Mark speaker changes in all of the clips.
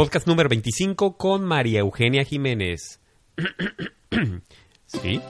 Speaker 1: Podcast número 25 con María Eugenia Jiménez. ¿Sí?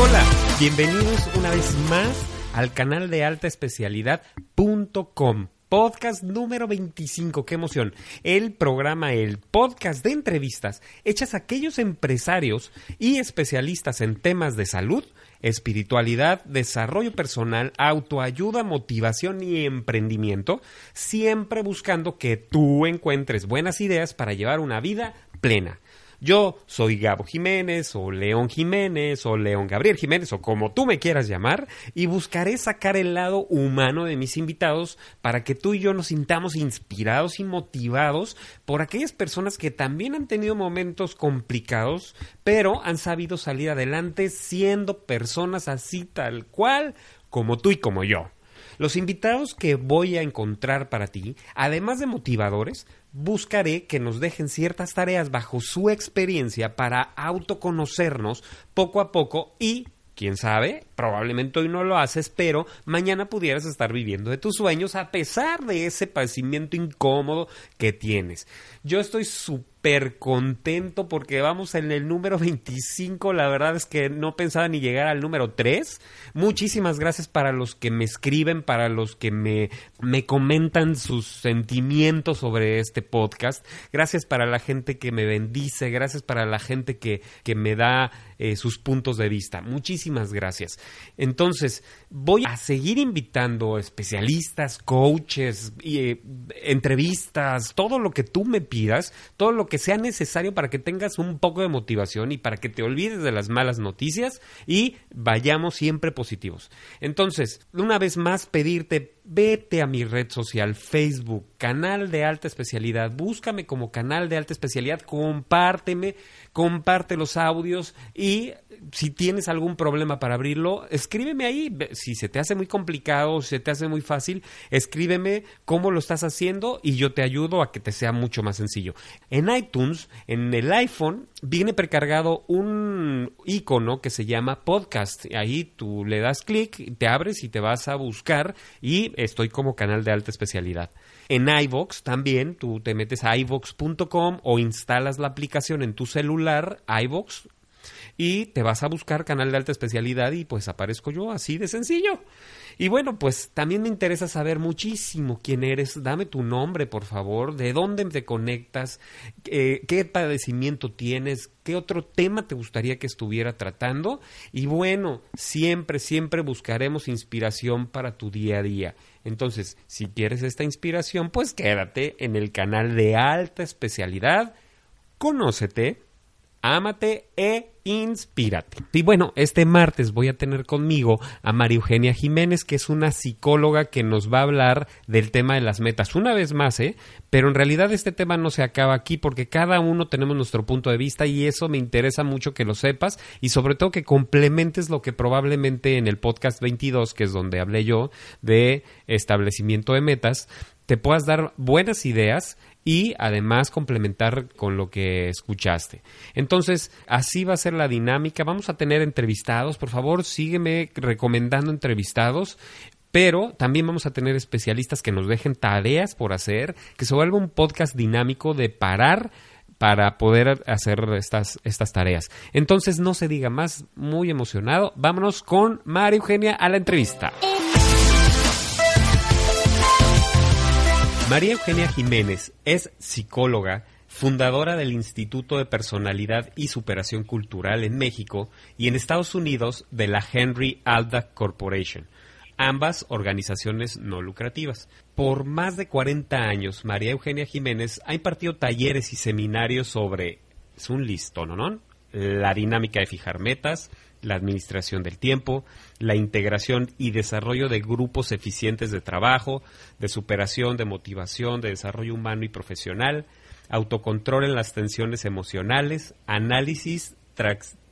Speaker 1: Hola, bienvenidos una vez más al canal de alta especialidad.com. Podcast número 25, qué emoción. El programa, el podcast de entrevistas hechas a aquellos empresarios y especialistas en temas de salud, espiritualidad, desarrollo personal, autoayuda, motivación y emprendimiento, siempre buscando que tú encuentres buenas ideas para llevar una vida plena. Yo soy Gabo Jiménez o León Jiménez o León Gabriel Jiménez o como tú me quieras llamar y buscaré sacar el lado humano de mis invitados para que tú y yo nos sintamos inspirados y motivados por aquellas personas que también han tenido momentos complicados pero han sabido salir adelante siendo personas así tal cual como tú y como yo. Los invitados que voy a encontrar para ti, además de motivadores, buscaré que nos dejen ciertas tareas bajo su experiencia para autoconocernos poco a poco y quién sabe, probablemente hoy no lo haces, pero mañana pudieras estar viviendo de tus sueños a pesar de ese padecimiento incómodo que tienes. Yo estoy súper contento porque vamos en el número 25. La verdad es que no pensaba ni llegar al número 3. Muchísimas gracias para los que me escriben, para los que me, me comentan sus sentimientos sobre este podcast. Gracias para la gente que me bendice. Gracias para la gente que, que me da eh, sus puntos de vista. Muchísimas gracias. Entonces, voy a seguir invitando especialistas, coaches, eh, entrevistas, todo lo que tú me pidas, todo lo que sea necesario para que tengas un poco de motivación y para que te olvides de las malas noticias y vayamos siempre positivos. Entonces, una vez más, pedirte, vete a mi red social, Facebook, canal de alta especialidad, búscame como canal de alta especialidad, compárteme, comparte los audios y si tienes algún problema para abrirlo, escríbeme ahí. Si se te hace muy complicado, si se te hace muy fácil, escríbeme cómo lo estás haciendo y yo te ayudo a que te sea mucho más sencillo. En iTunes, en el iPhone, viene precargado un icono que se llama podcast. Ahí tú le das clic, te abres y te vas a buscar y estoy como canal de alta especialidad. En iVox también, tú te metes a iVox.com o instalas la aplicación en tu celular, iVox, y te vas a buscar canal de alta especialidad y pues aparezco yo así de sencillo. Y bueno, pues también me interesa saber muchísimo quién eres. Dame tu nombre, por favor, de dónde te conectas, eh, qué padecimiento tienes, qué otro tema te gustaría que estuviera tratando. Y bueno, siempre, siempre buscaremos inspiración para tu día a día. Entonces, si quieres esta inspiración, pues quédate en el canal de alta especialidad. Conócete Ámate e inspírate. Y bueno, este martes voy a tener conmigo a María Eugenia Jiménez, que es una psicóloga que nos va a hablar del tema de las metas. Una vez más, ¿eh? Pero en realidad este tema no se acaba aquí porque cada uno tenemos nuestro punto de vista y eso me interesa mucho que lo sepas y sobre todo que complementes lo que probablemente en el podcast 22, que es donde hablé yo de establecimiento de metas, te puedas dar buenas ideas y además complementar con lo que escuchaste. Entonces, así va a ser la dinámica. Vamos a tener entrevistados. Por favor, sígueme recomendando entrevistados pero también vamos a tener especialistas que nos dejen tareas por hacer, que se vuelva un podcast dinámico de parar para poder hacer estas, estas tareas. Entonces, no se diga más, muy emocionado. Vámonos con María Eugenia a la entrevista. María Eugenia Jiménez es psicóloga, fundadora del Instituto de Personalidad y Superación Cultural en México y en Estados Unidos de la Henry Alda Corporation, ambas organizaciones no lucrativas. Por más de 40 años, María Eugenia Jiménez ha impartido talleres y seminarios sobre, es un listón, ¿no? La dinámica de fijar metas, la administración del tiempo, la integración y desarrollo de grupos eficientes de trabajo, de superación, de motivación, de desarrollo humano y profesional, autocontrol en las tensiones emocionales, análisis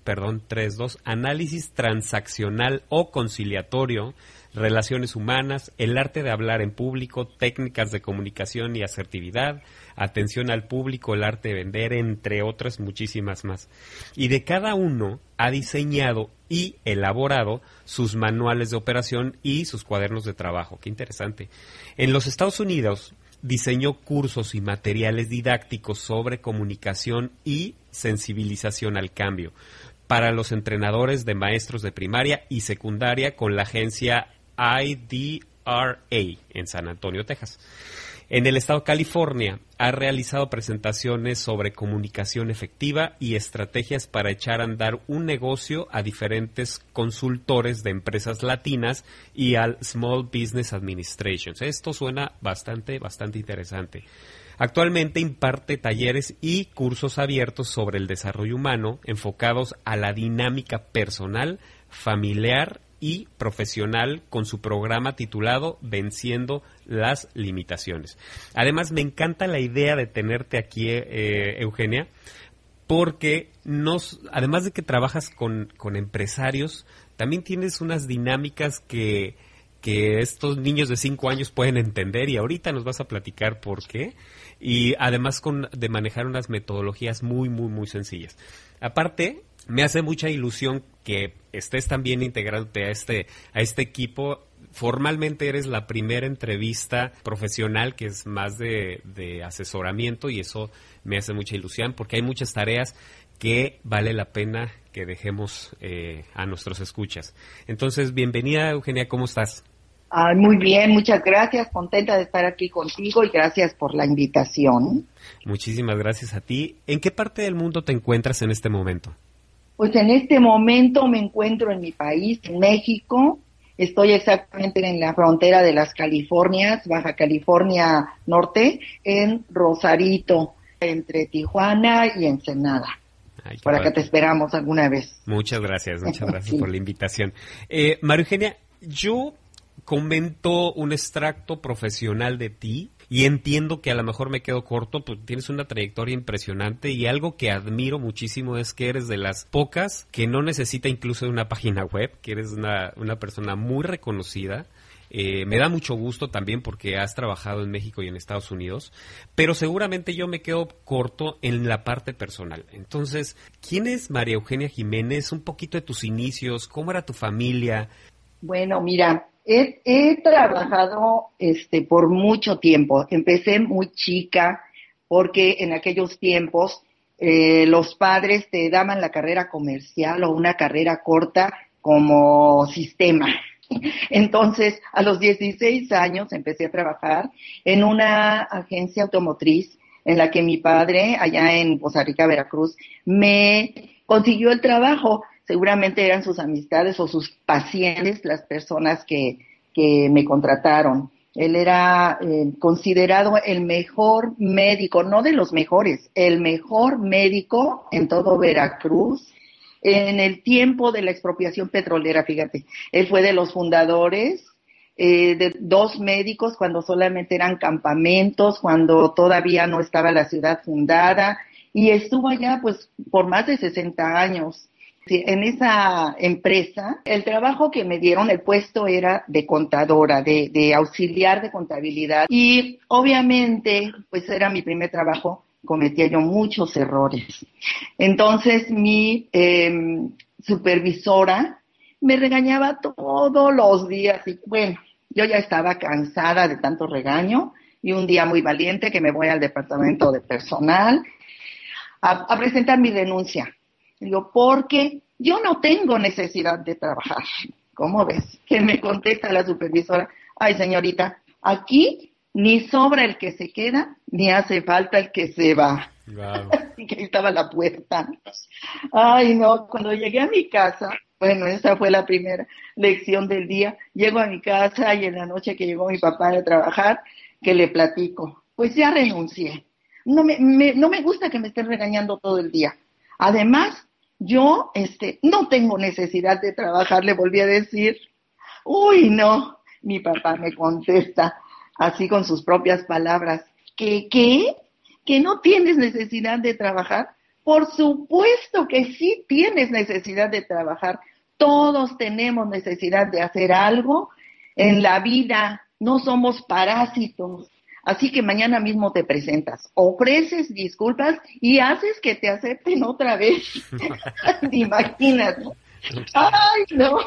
Speaker 1: perdón, 3.2, análisis transaccional o conciliatorio, relaciones humanas, el arte de hablar en público, técnicas de comunicación y asertividad, atención al público, el arte de vender, entre otras muchísimas más. Y de cada uno ha diseñado y elaborado sus manuales de operación y sus cuadernos de trabajo. Qué interesante. En los Estados Unidos diseñó cursos y materiales didácticos sobre comunicación y sensibilización al cambio para los entrenadores de maestros de primaria y secundaria con la agencia IDRA en San Antonio, Texas. En el estado de California ha realizado presentaciones sobre comunicación efectiva y estrategias para echar a andar un negocio a diferentes consultores de empresas latinas y al Small Business Administration. Esto suena bastante, bastante interesante. Actualmente imparte talleres y cursos abiertos sobre el desarrollo humano enfocados a la dinámica personal, familiar y profesional con su programa titulado Venciendo las Limitaciones. Además, me encanta la idea de tenerte aquí, eh, Eugenia, porque nos, además de que trabajas con, con empresarios, también tienes unas dinámicas que, que estos niños de 5 años pueden entender y ahorita nos vas a platicar por qué y además de manejar unas metodologías muy, muy, muy sencillas. Aparte, me hace mucha ilusión que estés también integrándote a este, a este equipo. Formalmente eres la primera entrevista profesional que es más de, asesoramiento y eso me hace mucha ilusión porque hay muchas tareas que vale la pena que dejemos eh, a nuestros escuchas. Entonces, bienvenida Eugenia, ¿cómo estás?
Speaker 2: muy bien, muchas gracias, contenta de estar aquí contigo y gracias por la invitación.
Speaker 1: Muchísimas gracias a ti. ¿En qué parte del mundo te encuentras en este momento?
Speaker 2: Pues en este momento me encuentro en mi país, en México. Estoy exactamente en la frontera de las Californias, Baja California Norte, en Rosarito, entre Tijuana y Ensenada. Por acá te esperamos alguna vez.
Speaker 1: Muchas gracias, muchas gracias por la invitación. Eh, María Eugenia, yo comento un extracto profesional de ti y entiendo que a lo mejor me quedo corto, pues tienes una trayectoria impresionante y algo que admiro muchísimo es que eres de las pocas que no necesita incluso una página web, que eres una, una persona muy reconocida. Eh, me da mucho gusto también porque has trabajado en México y en Estados Unidos, pero seguramente yo me quedo corto en la parte personal. Entonces, ¿quién es María Eugenia Jiménez? Un poquito de tus inicios, ¿cómo era tu familia?
Speaker 2: Bueno, mira, He, trabajado este, por mucho tiempo. Empecé muy chica porque en aquellos tiempos eh, los padres te daban la carrera comercial o una carrera corta como sistema. Entonces, a los 16 años empecé a trabajar en una agencia automotriz en la que mi padre, allá en Poza Rica, Veracruz, me consiguió el trabajo seguramente eran sus amistades o sus pacientes las personas que, que me contrataron. Él era eh, considerado el mejor médico, no de los mejores, el mejor médico en todo Veracruz en el tiempo de la expropiación petrolera, fíjate. Él fue de los fundadores eh, de dos médicos cuando solamente eran campamentos, cuando todavía no estaba la ciudad fundada y estuvo allá pues por más de 60 años en esa empresa, el trabajo que me dieron, el puesto era de contadora, de, auxiliar de contabilidad. Y obviamente, pues era mi primer trabajo, cometía yo muchos errores. Entonces mi em, supervisora me regañaba todos los días y bueno, yo ya estaba cansada de tanto regaño y un día muy valiente que me voy al departamento de personal a presentar mi denuncia Digo, porque yo no tengo necesidad de trabajar. ¿Cómo ves? Que me contesta la supervisora, ay señorita, aquí ni sobra el que se queda, ni hace falta el que se va. Y que estaba la puerta. Ay, no, cuando llegué a mi casa, bueno, esa fue la primera lección del día. Llego a mi casa y en la noche que llegó mi papá de trabajar, que le platico, pues ya renuncié. No me, no me gusta que me estén regañando todo el día. Además, yo este, no tengo necesidad de trabajar, le volví a decir. Uy, no, mi papá me contesta así con sus propias palabras. ¿Qué? ¿Qué? ¿Que no tienes necesidad de trabajar? Por supuesto que sí tienes necesidad de trabajar. Todos tenemos necesidad de hacer algo en la vida. No somos parásitos. Así que mañana mismo te presentas, ofreces disculpas y haces que te acepten otra vez. Imagínate. Ay, no.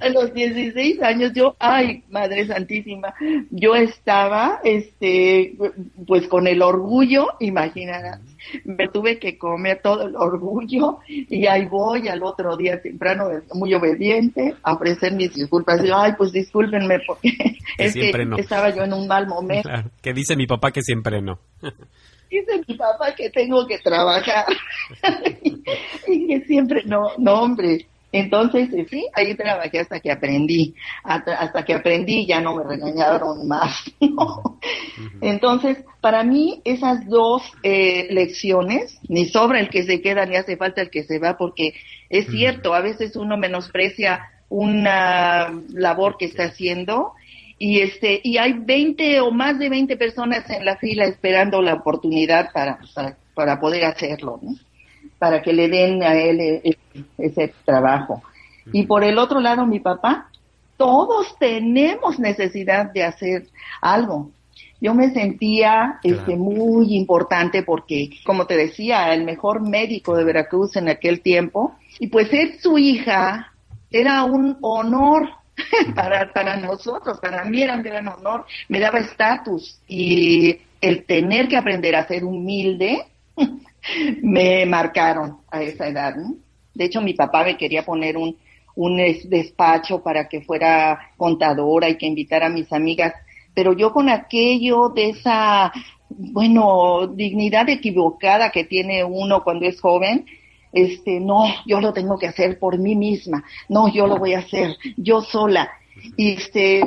Speaker 2: A los 16 años yo, ay, Madre Santísima, yo estaba, este, pues con el orgullo, imaginarás, me tuve que comer todo el orgullo y ahí voy al otro día temprano, muy obediente, a ofrecer mis disculpas. yo, ay, pues discúlpenme porque es que estaba yo en un mal momento.
Speaker 1: Que dice mi papá que siempre no.
Speaker 2: Dice mi papá que tengo que trabajar y que siempre, no, no hombre. Entonces, sí, ahí trabajé hasta que aprendí, hasta, que aprendí ya no me regañaron más. Entonces, para mí esas dos eh, lecciones, ni sobra el que se queda ni hace falta el que se va, porque es cierto, a veces uno menosprecia una labor que está haciendo y este y hay 20 o más de 20 personas en la fila esperando la oportunidad para, para, poder hacerlo, ¿no? para que le den a él e, e, ese, trabajo. Y por el otro lado, mi papá, todos tenemos necesidad de hacer algo. Yo me sentía este, muy importante porque, como te decía, el mejor médico de Veracruz en aquel tiempo, y pues ser su hija era un honor para, para nosotros, para mí era un gran honor, me daba estatus y el tener que aprender a ser humilde me marcaron a esa edad. De hecho, mi papá me quería poner un, un despacho para que fuera contadora y que invitara a mis amigas, pero yo con aquello de esa, bueno, dignidad equivocada que tiene uno cuando es joven, este, no, yo lo tengo que hacer por mí misma, no, yo lo voy a hacer yo sola. Y este,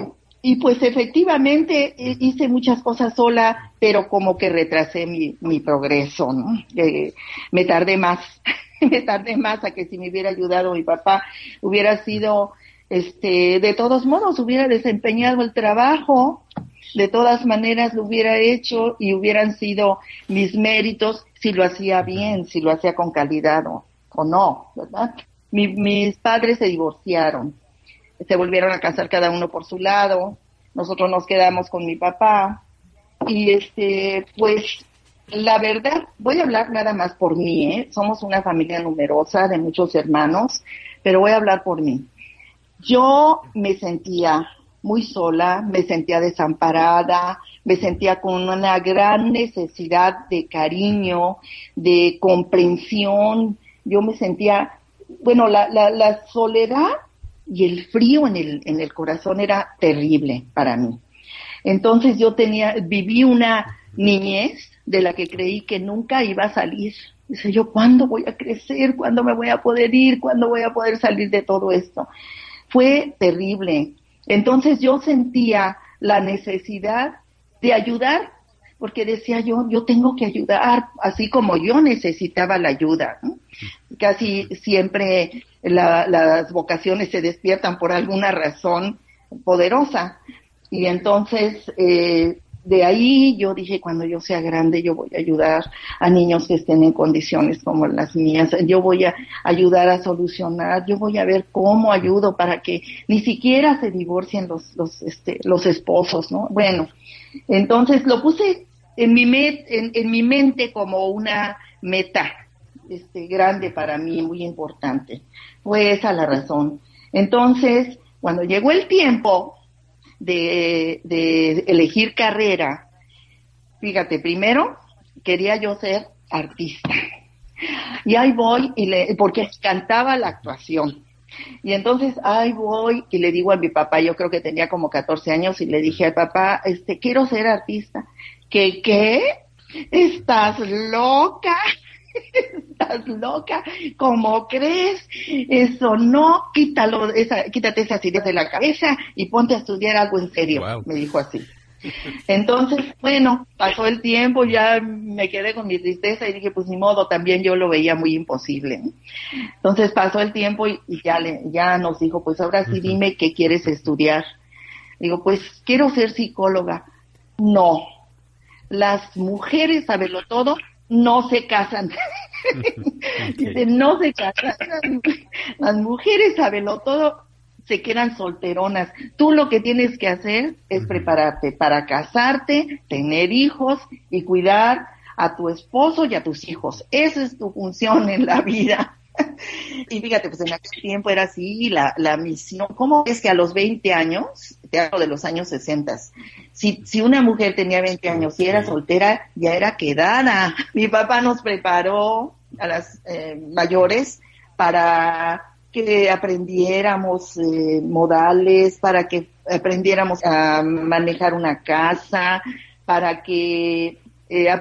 Speaker 2: y pues efectivamente eh, hice muchas cosas sola, pero como que retrasé mi, mi progreso, ¿no? Eh, me tardé más, me tardé más a que si me hubiera ayudado mi papá, hubiera sido, este, de todos modos, hubiera desempeñado el trabajo, de todas maneras lo hubiera hecho y hubieran sido mis méritos si lo hacía bien, si lo hacía con calidad o, no, ¿verdad? mis padres se divorciaron, se volvieron a casar cada uno por su lado, nosotros nos quedamos con mi papá y este, pues la verdad, voy a hablar nada más por mí, ¿eh? somos una familia numerosa de muchos hermanos, pero voy a hablar por mí. Yo me sentía muy sola, me sentía desamparada, me sentía con una gran necesidad de cariño, de comprensión. Yo me sentía, bueno, la, la, la soledad y el frío en el, en el corazón era terrible para mí. Entonces yo tenía, viví una niñez de la que creí que nunca iba a salir. Dice yo, ¿cuándo voy a crecer? ¿Cuándo me voy a poder ir? ¿Cuándo voy a poder salir de todo esto? Fue terrible. Entonces yo sentía la necesidad de ayudar, porque decía yo, yo tengo que ayudar, así como yo necesitaba la ayuda. Casi siempre las vocaciones se despiertan por alguna razón poderosa. Y entonces eh, de ahí yo dije, cuando yo sea grande, yo voy a ayudar a niños que estén en condiciones como las mías, yo voy a ayudar a solucionar, yo voy a ver cómo ayudo para que ni siquiera se divorcien los, los, este, los esposos, ¿no? Bueno, entonces lo puse en mi, en, en mi mente como una meta este, grande para mí, muy importante. Fue esa la razón. Entonces, cuando llegó el tiempo, de, elegir carrera, fíjate, primero quería yo ser artista. Y ahí voy, y le, porque cantaba la actuación. Y entonces ahí voy y le digo a mi papá, yo creo que tenía como 14 años, y le dije al papá, este, quiero ser artista. ¿Qué qué? ¿Estás loca? Estás loca, ¿cómo crees? Eso no, quítalo, esa, quítate esas ideas de la cabeza y ponte a estudiar algo en serio, me dijo así. Entonces, bueno, pasó el tiempo, ya me quedé con mi tristeza y dije, pues ni modo, también yo lo veía muy imposible. Entonces pasó el tiempo y, ya, le, ya nos dijo, pues ahora sí dime qué quieres estudiar. Digo, pues quiero ser psicóloga. No, las mujeres, saberlo todo, no se casan. Dice, no se casan. Las mujeres, sabelo todo, se quedan solteronas. Tú lo que tienes que hacer es prepararte para casarte, tener hijos y cuidar a tu esposo y a tus hijos. Esa es tu función en la vida. y fíjate, pues en aquel tiempo era así la, la misión. ¿Cómo es que a los 20 años, te hablo de los años 60, si, si una mujer tenía 20 años y era soltera, ya era quedada? Mi papá nos preparó a las eh, mayores para que aprendiéramos eh, modales, para que aprendiéramos a manejar una casa, para que eh, a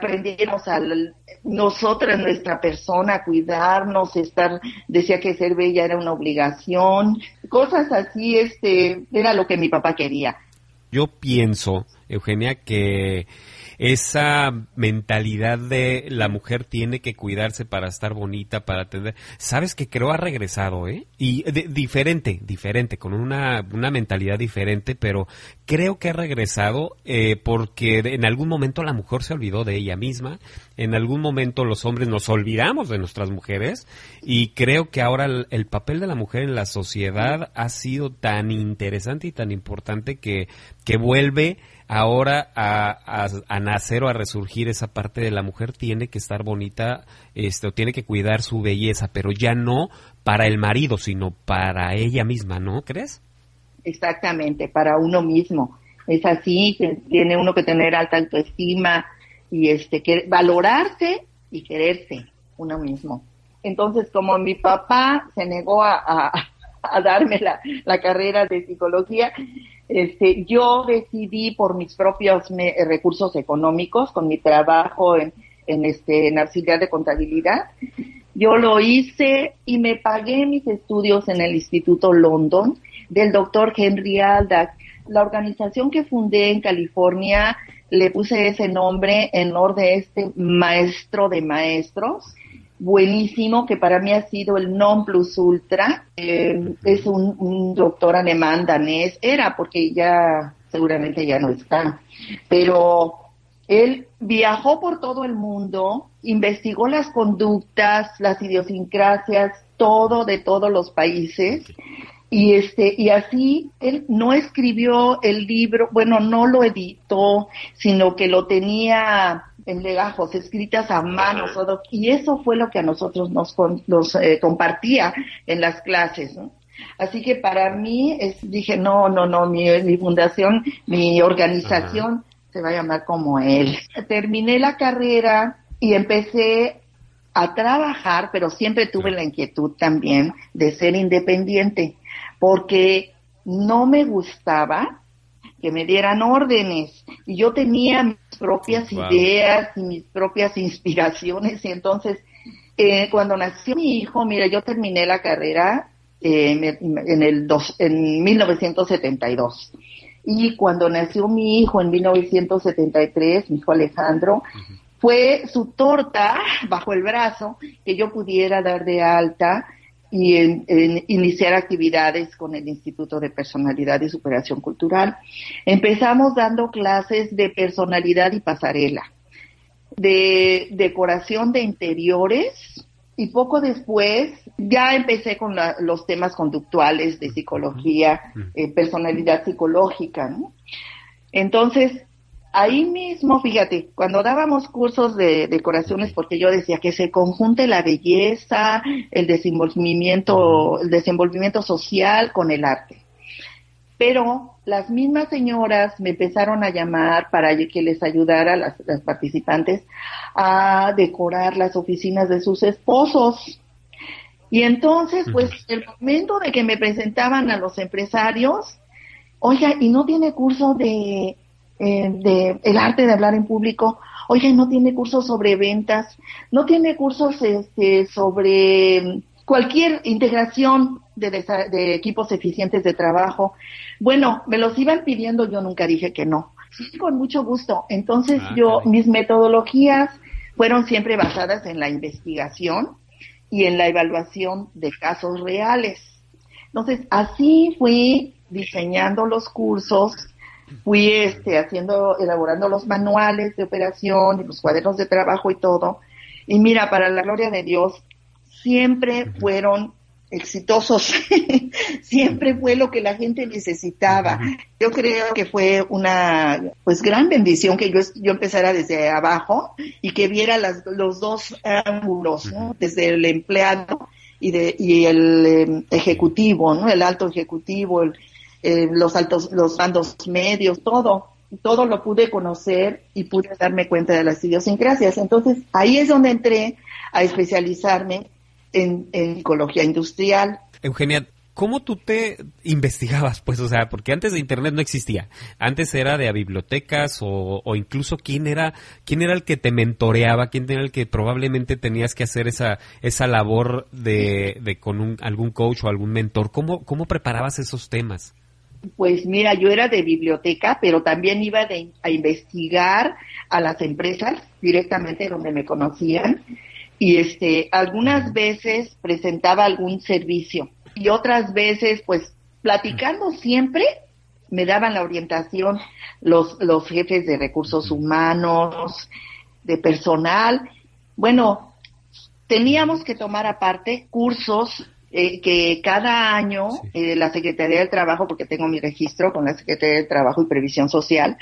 Speaker 2: nosotras, nuestra persona, a cuidarnos, estar, decía que ser bella era una obligación, cosas así, este, era lo que mi papá quería.
Speaker 1: Yo pienso, Eugenia, que esa mentalidad de la mujer tiene que cuidarse para estar bonita, para atender. Sabes que creo ha regresado, ¿eh? Y diferente, diferente, con una, una mentalidad diferente, pero creo que ha regresado eh, porque en algún momento la mujer se olvidó de ella misma, en algún momento los hombres nos olvidamos de nuestras mujeres y creo que ahora el, el papel de la mujer en la sociedad ha sido tan interesante y tan importante que, que vuelve ahora a, a, nacer o a resurgir esa parte de la mujer tiene que estar bonita, este, tiene que cuidar su belleza, pero ya no para el marido, sino para ella misma, ¿no crees?
Speaker 2: Exactamente, para uno mismo. Es así, tiene uno que tener alta autoestima y este que valorarse y quererse uno mismo. Entonces, como mi papá se negó a, a, darme la, la carrera de psicología, este, yo decidí por mis propios recursos económicos, con mi trabajo en, en, este, en auxiliar de contabilidad, yo lo hice y me pagué mis estudios en el Instituto London del doctor Henry Aldag. La organización que fundé en California le puse ese nombre en honor de este maestro de maestros buenísimo que para mí ha sido el non plus ultra. Eh, es un, doctor alemán danés, era porque ya seguramente ya no está, pero él viajó por todo el mundo, investigó las conductas, las idiosincrasias, todo de todos los países. Y este y así él no escribió el libro, bueno, no lo editó, sino que lo tenía en legajos escritas a mano, y eso fue lo que a nosotros nos, nos eh, compartía en las clases. Así que para mí es, dije, no, no, no, mi, mi fundación, mi organización se va a llamar como él. Terminé la carrera y empecé a trabajar, pero siempre tuve la inquietud también de ser independiente, porque no me gustaba que me dieran órdenes. Y yo tenía mis propias ideas y mis propias inspiraciones. Y entonces eh, cuando nació mi hijo, mira, yo terminé la carrera eh, en, el dos, en 1972 y cuando nació mi hijo en 1973, mi hijo Alejandro, fue su torta bajo el brazo que yo pudiera dar de alta y en, iniciar actividades con el Instituto de Personalidad y Superación Cultural. Empezamos dando clases de personalidad y pasarela, de decoración de interiores y poco después ya empecé con los temas conductuales de psicología, eh, personalidad psicológica. Entonces, ahí mismo, fíjate, cuando dábamos cursos de decoraciones, porque yo decía que se conjunte la belleza, el desenvolvimiento, el desenvolvimiento social con el arte. Pero las mismas señoras me empezaron a llamar para que les ayudara a las, las participantes a decorar las oficinas de sus esposos. Y entonces, pues, el momento de que me presentaban a los empresarios, oiga, ¿y no tiene curso de eh, de el arte de hablar en público, oye, no tiene cursos sobre ventas, no tiene cursos este, sobre cualquier integración de, equipos eficientes de trabajo. Bueno, me los iban pidiendo, yo nunca dije que no. Sí, con mucho gusto. Entonces ah, yo, mis metodologías fueron siempre basadas en la investigación y en la evaluación de casos reales. Entonces, así fui diseñando los cursos fui este, haciendo, elaborando los manuales de operación y los cuadernos de trabajo y todo. Y mira, para la gloria de Dios, siempre fueron exitosos. siempre fue lo que la gente necesitaba. Yo creo que fue una pues gran bendición que yo, yo empezara desde abajo y que viera las, los dos ángulos, ¿no? desde el empleado y, de, y el em, ejecutivo, ¿no? el alto ejecutivo, el, eh, los altos, los mandos medios, todo todo lo pude conocer y pude darme cuenta de las idiosincrasias. Entonces, ahí es donde entré a especializarme en, psicología industrial.
Speaker 1: Eugenia, ¿cómo tú te investigabas? Pues, o sea, porque antes de Internet no existía. Antes era de a bibliotecas o, incluso quién era, quién era el que te mentoreaba, quién era el que probablemente tenías que hacer esa, esa labor de, de con un, algún coach o algún mentor. ¿Cómo, ¿Cómo preparabas esos temas?
Speaker 2: Pues mira, yo era de biblioteca, pero también iba a investigar a las empresas directamente donde me conocían y este algunas veces presentaba algún servicio y otras veces pues platicando siempre me daban la orientación los los jefes de recursos humanos, de personal. Bueno, teníamos que tomar aparte cursos eh, que cada año eh, la Secretaría del Trabajo, porque tengo mi registro con la Secretaría del Trabajo y Previsión Social,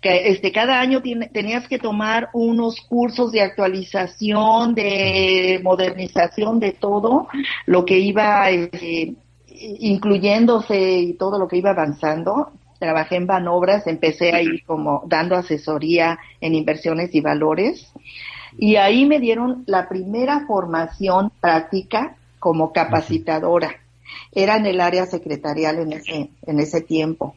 Speaker 2: que este cada año tenías que tomar unos cursos de actualización, de modernización de todo lo que iba eh, incluyéndose y todo lo que iba avanzando. Trabajé en Banobras, empecé ahí como dando asesoría en inversiones y valores. Y ahí me dieron la primera formación práctica como capacitadora. Era en el área secretarial en ese, en ese tiempo.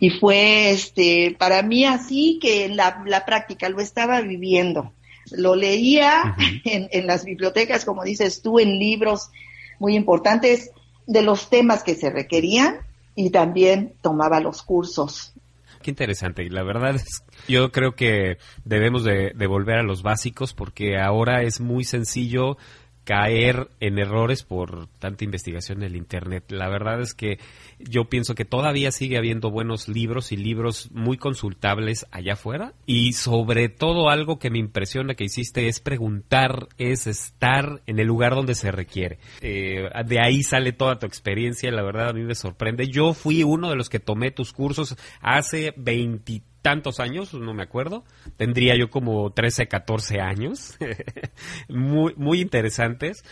Speaker 2: Y fue este, para mí así que la, la práctica lo estaba viviendo. Lo leía en, en las bibliotecas, como dices tú, en libros muy importantes de los temas que se requerían y también tomaba los cursos.
Speaker 1: Qué interesante. Y la verdad es, yo creo que debemos de, de, volver a los básicos porque ahora es muy sencillo caer en errores por tanta investigación en el Internet. La verdad es que yo pienso que todavía sigue habiendo buenos libros y libros muy consultables allá afuera. Y sobre todo algo que me impresiona que hiciste es preguntar, es estar en el lugar donde se requiere. Eh, de ahí sale toda tu experiencia, la verdad a mí me sorprende. Yo fui uno de los que tomé tus cursos hace 23 tantos años, no me acuerdo, tendría yo como 13, 14 años, muy, muy interesantes.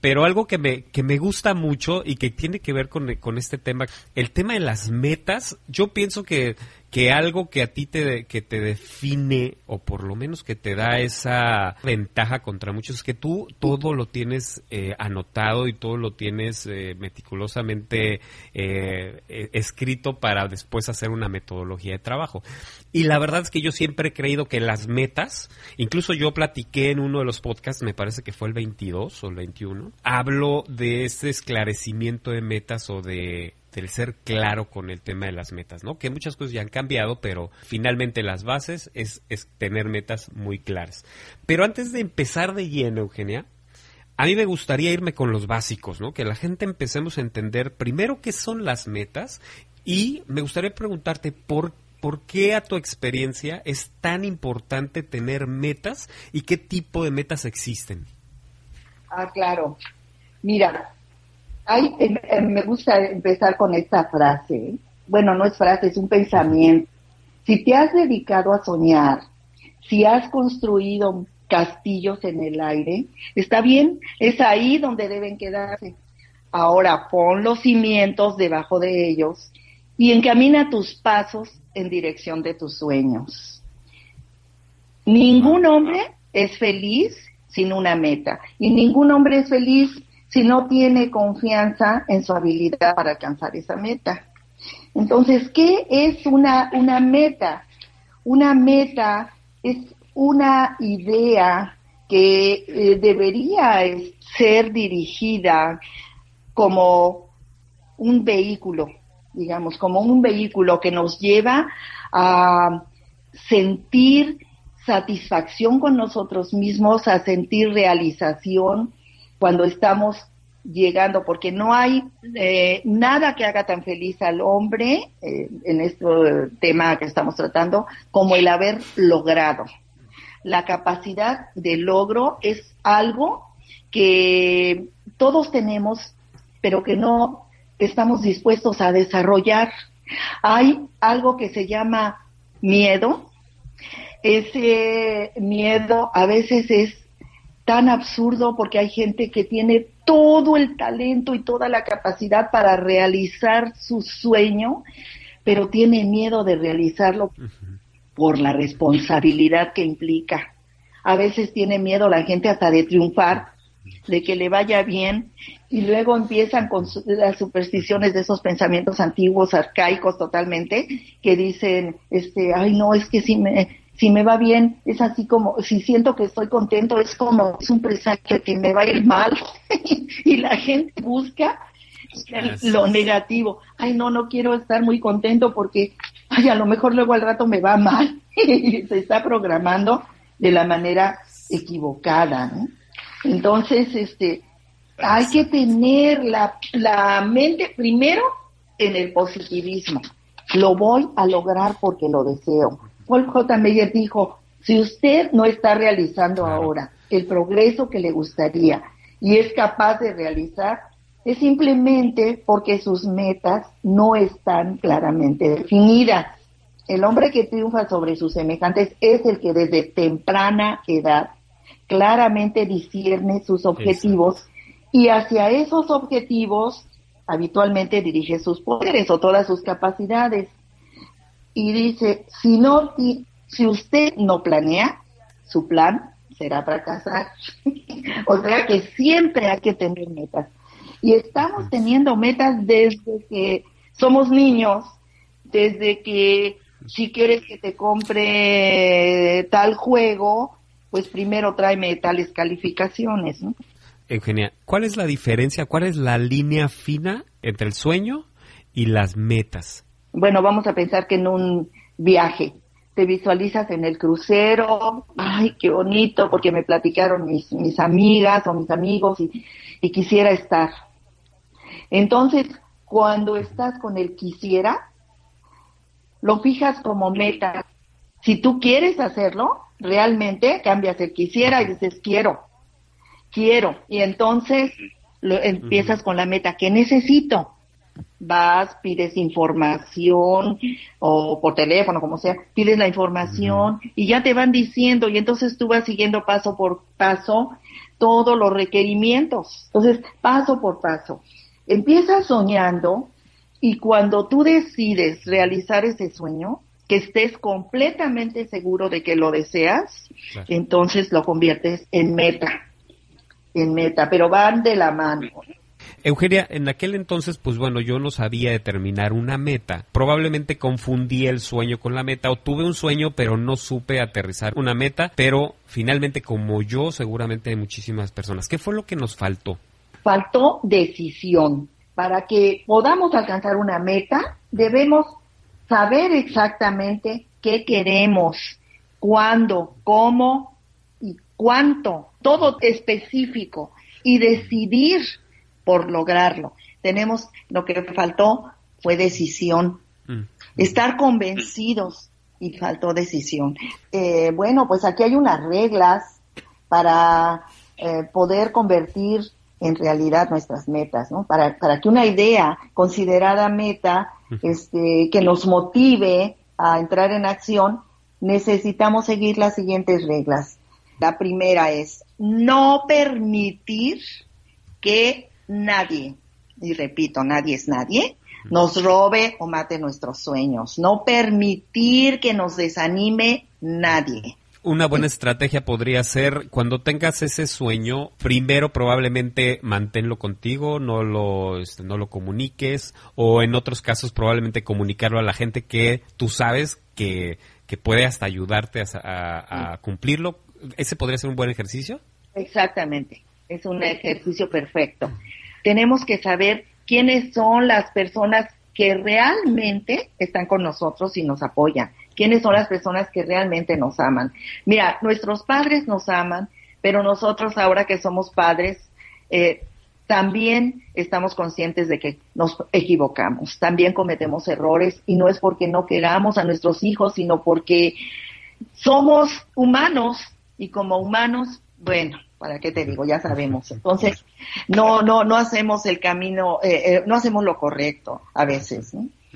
Speaker 1: Pero algo que me, que me gusta mucho y que tiene que ver con, con este tema, el tema de las metas, yo pienso que que algo que a ti te, que te define o por lo menos que te da esa ventaja contra muchos es que tú todo lo tienes eh, anotado y todo lo tienes eh, meticulosamente eh, escrito para después hacer una metodología de trabajo. Y la verdad es que yo siempre he creído que las metas, incluso yo platiqué en uno de los podcasts, me parece que fue el 22 o el 21, hablo de ese esclarecimiento de metas o de del ser claro con el tema de las metas, ¿no? Que muchas cosas ya han cambiado, pero finalmente las bases es, es tener metas muy claras. Pero antes de empezar de lleno, Eugenia, a mí me gustaría irme con los básicos, ¿no? Que la gente empecemos a entender primero qué son las metas y me gustaría preguntarte por ¿Por qué a tu experiencia es tan importante tener metas y qué tipo de metas existen?
Speaker 2: Ah, claro. Mira, Ay, em, em, me gusta empezar con esta frase. Bueno, no es frase, es un pensamiento. Si te has dedicado a soñar, si has construido castillos en el aire, está bien, es ahí donde deben quedarse. Ahora pon los cimientos debajo de ellos y encamina tus pasos en dirección de tus sueños. Ningún hombre es feliz sin una meta y ningún hombre es feliz si no tiene confianza en su habilidad para alcanzar esa meta. Entonces, ¿qué es una, una meta? Una meta es una idea que eh, debería ser dirigida como un vehículo, digamos, como un vehículo que nos lleva a sentir satisfacción con nosotros mismos, a sentir realización cuando estamos llegando, porque no hay eh, nada que haga tan feliz al hombre eh, en este tema que estamos tratando como el haber logrado. la capacidad de logro es algo que todos tenemos, pero que no estamos dispuestos a desarrollar. Hay algo que se llama miedo. Ese miedo a veces es tan absurdo porque hay gente que tiene todo el talento y toda la capacidad para realizar su sueño, pero tiene miedo de realizarlo por la responsabilidad que implica. A veces tiene miedo la gente hasta de triunfar, de que le vaya bien, y luego empiezan con las supersticiones de esos pensamientos antiguos, arcaicos totalmente, que dicen, este, ay no, es que si me, si me va bien, es así como, si siento que estoy contento, es como, es un presagio que me va a ir mal, y la gente busca lo negativo. Ay, no, no quiero estar muy contento porque, ay, a lo mejor luego al rato me va mal. y se está programando de la manera equivocada. Entonces, este, hay que tener la, la mente primero en el positivismo. Lo voy a lograr porque lo deseo. Paul J. Meyer dijo, si usted no está realizando ahora el progreso que le gustaría y es capaz de realizar, es simplemente porque sus metas no están claramente definidas. El hombre que triunfa sobre sus semejantes es el que desde temprana edad claramente discierne sus objetivos y hacia esos objetivos habitualmente dirige sus poderes o todas sus capacidades. Y dice, si no, si usted no planea, su plan será fracasar. o sea que siempre hay que tener metas. Y estamos teniendo metas desde que somos niños, desde que si quieres que te compre tal juego, pues primero tráeme tales calificaciones, ¿no?
Speaker 1: Eugenia, ¿cuál es la diferencia, cuál es la línea fina entre el sueño y las metas?
Speaker 2: Bueno, vamos a pensar que en un viaje te visualizas en el crucero, ay, qué bonito, porque me platicaron mis, mis amigas o mis amigos y, y quisiera estar. Entonces, cuando estás con el quisiera, lo fijas como meta. Si tú quieres hacerlo, realmente cambias el quisiera y dices quiero, quiero. Y entonces lo, empiezas con la meta, ¿qué necesito? Vas, pides información o por teléfono, como sea, pides la información y ya te van diciendo y entonces tú vas siguiendo paso por paso todos los requerimientos. Entonces, paso por paso. Empiezas soñando y cuando tú decides realizar ese sueño, que estés completamente seguro de que lo deseas, entonces lo conviertes en meta, en meta, pero van de la mano.
Speaker 1: Eugenia, en aquel entonces, pues bueno, yo no sabía determinar una meta. Probablemente confundí el sueño con la meta o tuve un sueño pero no supe aterrizar una meta, pero finalmente como yo, seguramente hay muchísimas personas. ¿Qué fue lo que nos faltó?
Speaker 2: faltó decisión. Para que podamos alcanzar una meta, debemos saber exactamente qué queremos, cuándo, cómo y cuánto, todo específico, y decidir por lograrlo. Tenemos, lo que faltó fue decisión, mm. estar convencidos y faltó decisión. Eh, bueno, pues aquí hay unas reglas para eh, poder convertir en realidad nuestras metas, ¿no? Para, para que una idea considerada meta, este, que nos motive a entrar en acción, necesitamos seguir las siguientes reglas. La primera es no permitir que nadie, y repito, nadie es nadie, nos robe o mate nuestros sueños. No permitir que nos desanime nadie.
Speaker 1: Una buena estrategia podría ser cuando tengas ese sueño, primero probablemente manténlo contigo, no lo, este, no lo comuniques o en otros casos probablemente comunicarlo a la gente que tú sabes que, que puede hasta ayudarte a, a cumplirlo. ¿Ese podría ser un buen ejercicio?
Speaker 2: Exactamente, es un ejercicio perfecto. Tenemos que saber quiénes son las personas que realmente están con nosotros y nos apoyan quiénes son las personas que realmente nos aman. Mira, nuestros padres nos aman, pero nosotros ahora que somos padres, eh, también estamos conscientes de que nos equivocamos, también cometemos errores y no es porque no queramos a nuestros hijos, sino porque somos humanos y como humanos, bueno, ¿para qué te digo? Ya sabemos. Entonces, no, no, no hacemos el camino, eh, eh, no hacemos lo correcto a veces.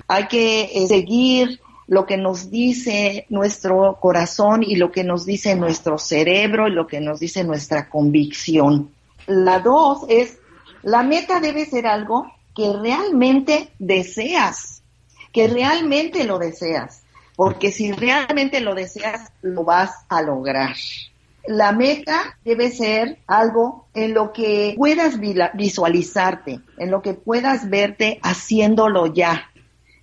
Speaker 2: Hay que eh, seguir lo que nos dice nuestro corazón y lo que nos dice nuestro cerebro y lo que nos dice nuestra convicción. La dos es, la meta debe ser algo que realmente deseas, que realmente lo deseas, porque si realmente lo deseas, lo vas a lograr. La meta debe ser algo en lo que puedas visualizarte, en lo que puedas verte haciéndolo ya,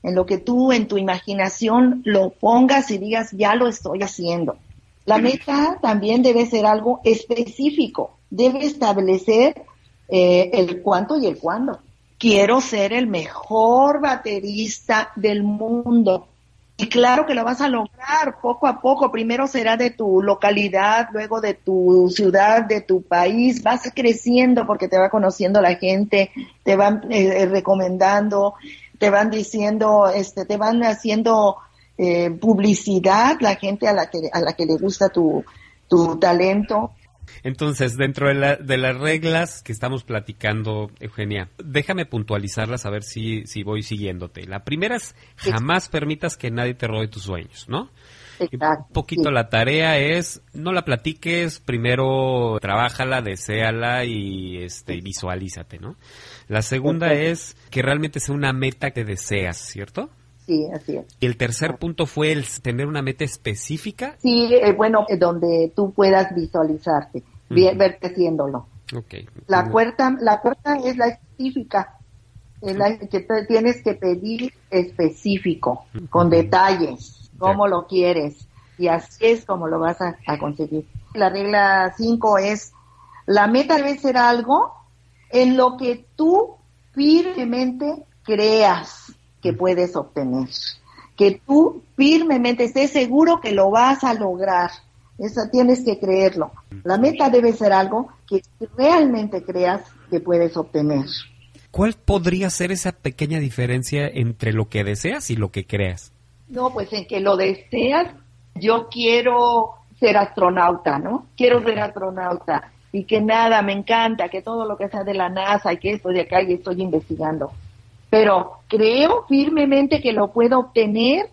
Speaker 2: en lo que tú en tu imaginación lo pongas y digas, ya lo estoy haciendo. La meta también debe ser algo específico, debe establecer eh, el cuánto y el cuándo. Quiero ser el mejor baterista del mundo. Y claro que lo vas a lograr poco a poco. Primero será de tu localidad, luego de tu ciudad, de tu país. Vas creciendo porque te va conociendo la gente, te van eh, recomendando te van diciendo, este, te van haciendo eh, publicidad la gente a la que a la que le gusta tu, tu talento.
Speaker 1: Entonces, dentro de, la, de, las reglas que estamos platicando, Eugenia, déjame puntualizarlas a ver si, si voy siguiéndote. La primera es jamás permitas que nadie te robe tus sueños, ¿no?
Speaker 2: Exacto,
Speaker 1: un poquito la tarea es no la platiques, primero trabájala, deséala y este visualízate, ¿no? La segunda es que realmente sea una meta que deseas, ¿cierto?
Speaker 2: Sí, así es.
Speaker 1: Y el tercer punto fue el tener una meta específica.
Speaker 2: Sí, eh, bueno, eh, donde tú puedas visualizarte, verte haciéndolo.
Speaker 1: Okay.
Speaker 2: La cuarta, la cuarta es la específica, es la que tienes que pedir específico, con detalles, cómo lo quieres, y así es como lo vas a, a conseguir. La regla cinco es, la meta debe ser algo en lo que tú firmemente creas que puedes obtener, que tú firmemente estés seguro que lo vas a lograr. Eso tienes que creerlo. La meta debe ser algo que realmente creas que puedes obtener.
Speaker 1: ¿Cuál podría ser esa pequeña diferencia entre lo que deseas y lo que creas?
Speaker 2: No, pues en que lo deseas, yo quiero ser astronauta, ¿no? Quiero ser astronauta y que nada, me encanta, que todo lo que sea de la NASA y que estoy de acá y estoy investigando. Pero creo firmemente que lo puedo obtener.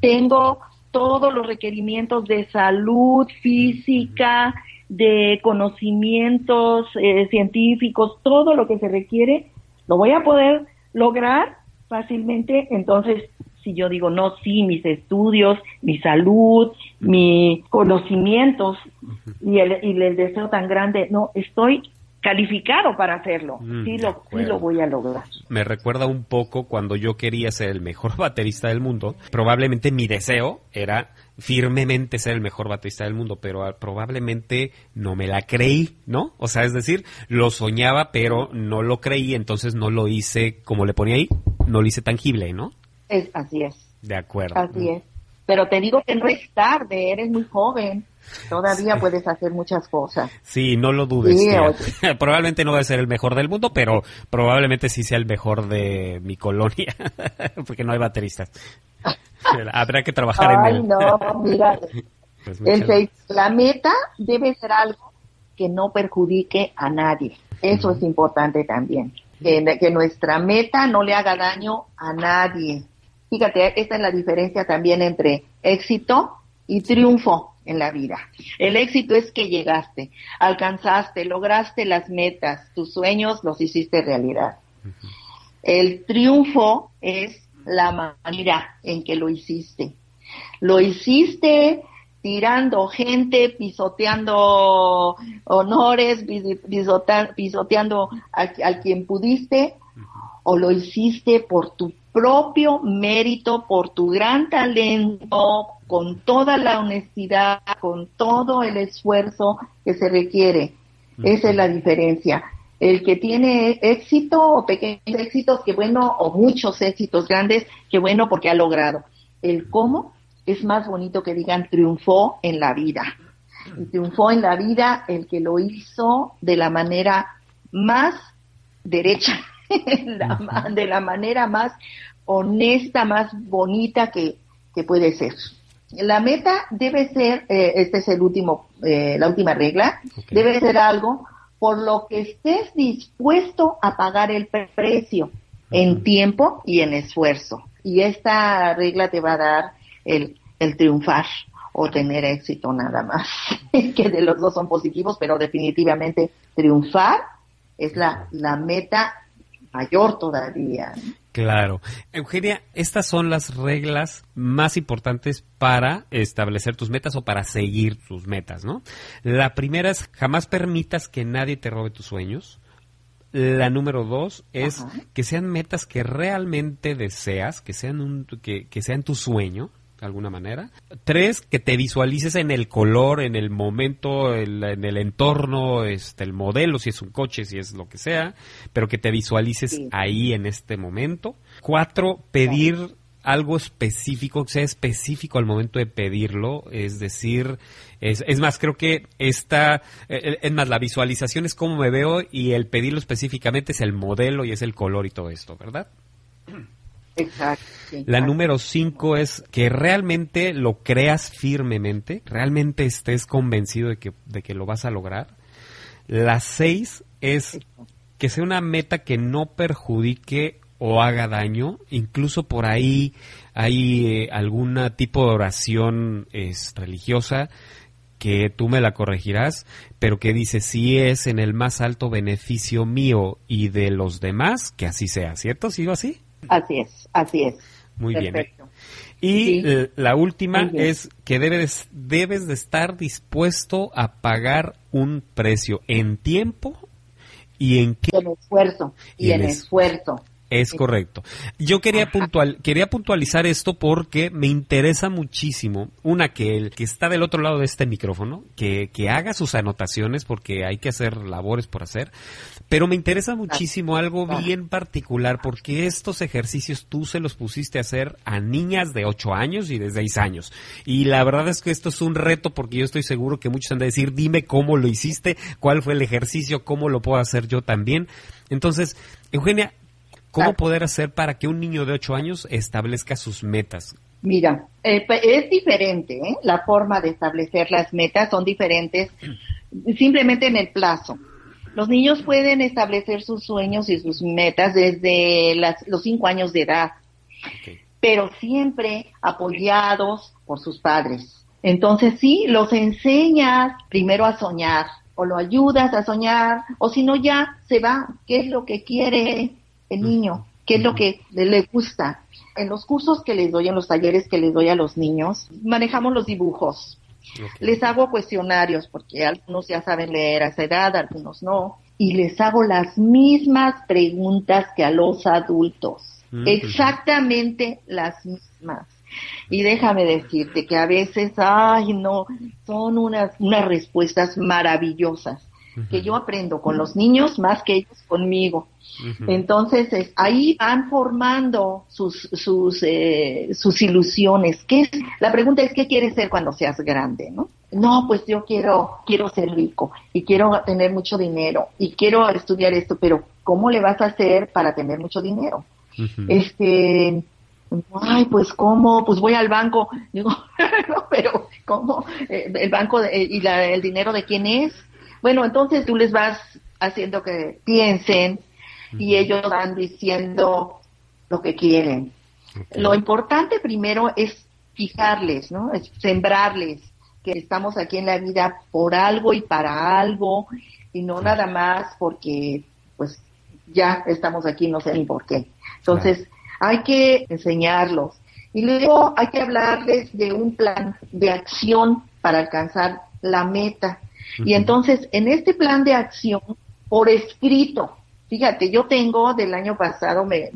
Speaker 2: Tengo todos los requerimientos de salud física, de conocimientos eh, científicos, todo lo que se requiere, lo voy a poder lograr fácilmente. Entonces, si yo digo, no, sí, mis estudios, mi salud, mis conocimientos y el, y el deseo tan grande, no, estoy calificado para hacerlo. Mm, sí, lo, sí lo voy a lograr.
Speaker 1: Me recuerda un poco cuando yo quería ser el mejor baterista del mundo. Probablemente mi deseo era firmemente ser el mejor baterista del mundo, pero probablemente no me la creí, ¿no? O sea, es decir, lo soñaba, pero no lo creí, entonces no lo hice como le ponía ahí, no lo hice tangible, ¿no?
Speaker 2: Es, así es.
Speaker 1: De acuerdo.
Speaker 2: Así es. Pero te digo que no es tarde, eres muy joven. Todavía puedes hacer muchas cosas.
Speaker 1: Sí, no lo dudes. probablemente no va a ser el mejor del mundo, pero probablemente sí sea el mejor de mi colonia, porque no hay bateristas. Habrá que trabajar en él.
Speaker 2: no, mira. Pues la meta debe ser algo que no perjudique a nadie. Eso es importante también. que nuestra meta no le haga daño a nadie. Fíjate, esta es la diferencia también entre éxito y triunfo en la vida. El éxito es que llegaste, alcanzaste, lograste las metas, tus sueños los hiciste realidad. El triunfo es la manera en que lo hiciste. Lo hiciste tirando gente, pisoteando honores, pisoteando a, quien pudiste, o lo hiciste por tu propio mérito, por tu gran talento, con toda la honestidad, con todo el esfuerzo que se requiere. Esa es la diferencia. El que tiene éxito o pequeños éxitos, que bueno, o muchos éxitos grandes, que bueno porque ha logrado. El cómo es más bonito que digan triunfó en la vida. Y triunfó en la vida el que lo hizo de la manera más derecha de la manera más honesta, más bonita que, puede ser. La meta debe ser, eh, este es el último, eh, la última regla, debe ser algo por lo que estés dispuesto a pagar el precio en tiempo y en esfuerzo. Y esta regla te va a dar el, el triunfar o tener éxito nada más, que de los dos son positivos, pero definitivamente triunfar es la, la meta mayor todavía.
Speaker 1: Claro. Eugenia, estas son las reglas más importantes para establecer tus metas o para seguir tus metas, ¿no? La primera es jamás permitas que nadie te robe tus sueños. La número dos es que sean metas que realmente deseas, que sean, un, que, que sean tu sueño, de alguna manera. Tres, que te visualices en el color, en el momento, en el entorno, este, el modelo, si es un coche, si es lo que sea, pero que te visualices ahí en este momento. Cuatro, pedir algo específico, que sea específico al momento de pedirlo, es decir, es, es más, creo que esta, eh, eh, es más, la visualización es cómo me veo y el pedirlo específicamente es el modelo y es el color y todo esto, ¿verdad?
Speaker 2: Exacto.
Speaker 1: La número cinco es que realmente lo creas firmemente, realmente estés convencido de que, de que lo vas a lograr. La seis es que sea una meta que no perjudique o haga daño. Incluso por ahí hay eh, algún tipo de oración es, religiosa que tú me la corregirás, pero que dice si es en el más alto beneficio mío y de los demás, que así sea, ¿cierto? ¿Sigo así?
Speaker 2: Así es, así es.
Speaker 1: Muy bien. ¿eh? Y eh, la última es que debes, debes de estar dispuesto a pagar un precio en tiempo y en qué.
Speaker 2: En esfuerzo. Y, en, esfuerzo.
Speaker 1: Es correcto. Yo quería, puntual, quería puntualizar esto porque me interesa muchísimo, una, que el que está del otro lado de este micrófono, que, que haga sus anotaciones porque hay que hacer labores por hacer, pero me interesa muchísimo algo bien particular porque estos ejercicios tú se los pusiste a hacer a niñas de 8 años y de 6 años. Y la verdad es que esto es un reto porque yo estoy seguro que muchos han de decir, dime cómo lo hiciste, cuál fue el ejercicio, cómo lo puedo hacer yo también. Entonces, Eugenia, ¿Cómo poder hacer para que un niño de 8 años establezca sus metas?
Speaker 2: Mira, eh, es diferente, ¿eh? la forma de establecer las metas son diferentes simplemente en el plazo. Los niños pueden establecer sus sueños y sus metas desde los 5 años de edad, pero siempre apoyados por sus padres. Entonces sí, los enseñas primero a soñar, o lo ayudas a soñar, o si no ya se va, ¿qué es lo que quiere? El niño, qué es lo que le gusta. En los cursos que les doy, en los talleres que les doy a los niños, manejamos los dibujos. Les hago cuestionarios, porque algunos ya saben leer a esa edad, algunos no, y les hago las mismas preguntas que a los adultos. Exactamente las mismas. Y déjame decirte que a veces, ay, no, son unas, unas respuestas maravillosas que yo aprendo con los niños más que ellos conmigo. Entonces, ahí van formando sus, sus, eh, sus ilusiones. ¿Qué La pregunta es, ¿qué quieres ser cuando seas grande? ¿no? no, pues yo quiero, quiero ser rico y quiero tener mucho dinero y quiero estudiar esto, pero ¿cómo le vas a hacer para tener mucho dinero? Este, ay, pues cómo, pues voy al banco, digo, no, pero ¿cómo? Eh, el banco y la, el dinero de quién es? Bueno, entonces tú les vas haciendo que piensen y ellos van diciendo lo que quieren. Lo importante primero es fijarles, ¿no? Es sembrarles que estamos aquí en la vida por algo y para algo y no nada más porque pues ya estamos aquí, no sé ni por qué. Entonces, hay que enseñarlos. Y luego hay que hablarles de un plan de acción para alcanzar la meta. Y entonces, en este plan de acción, por escrito, fíjate, yo tengo del año pasado, me,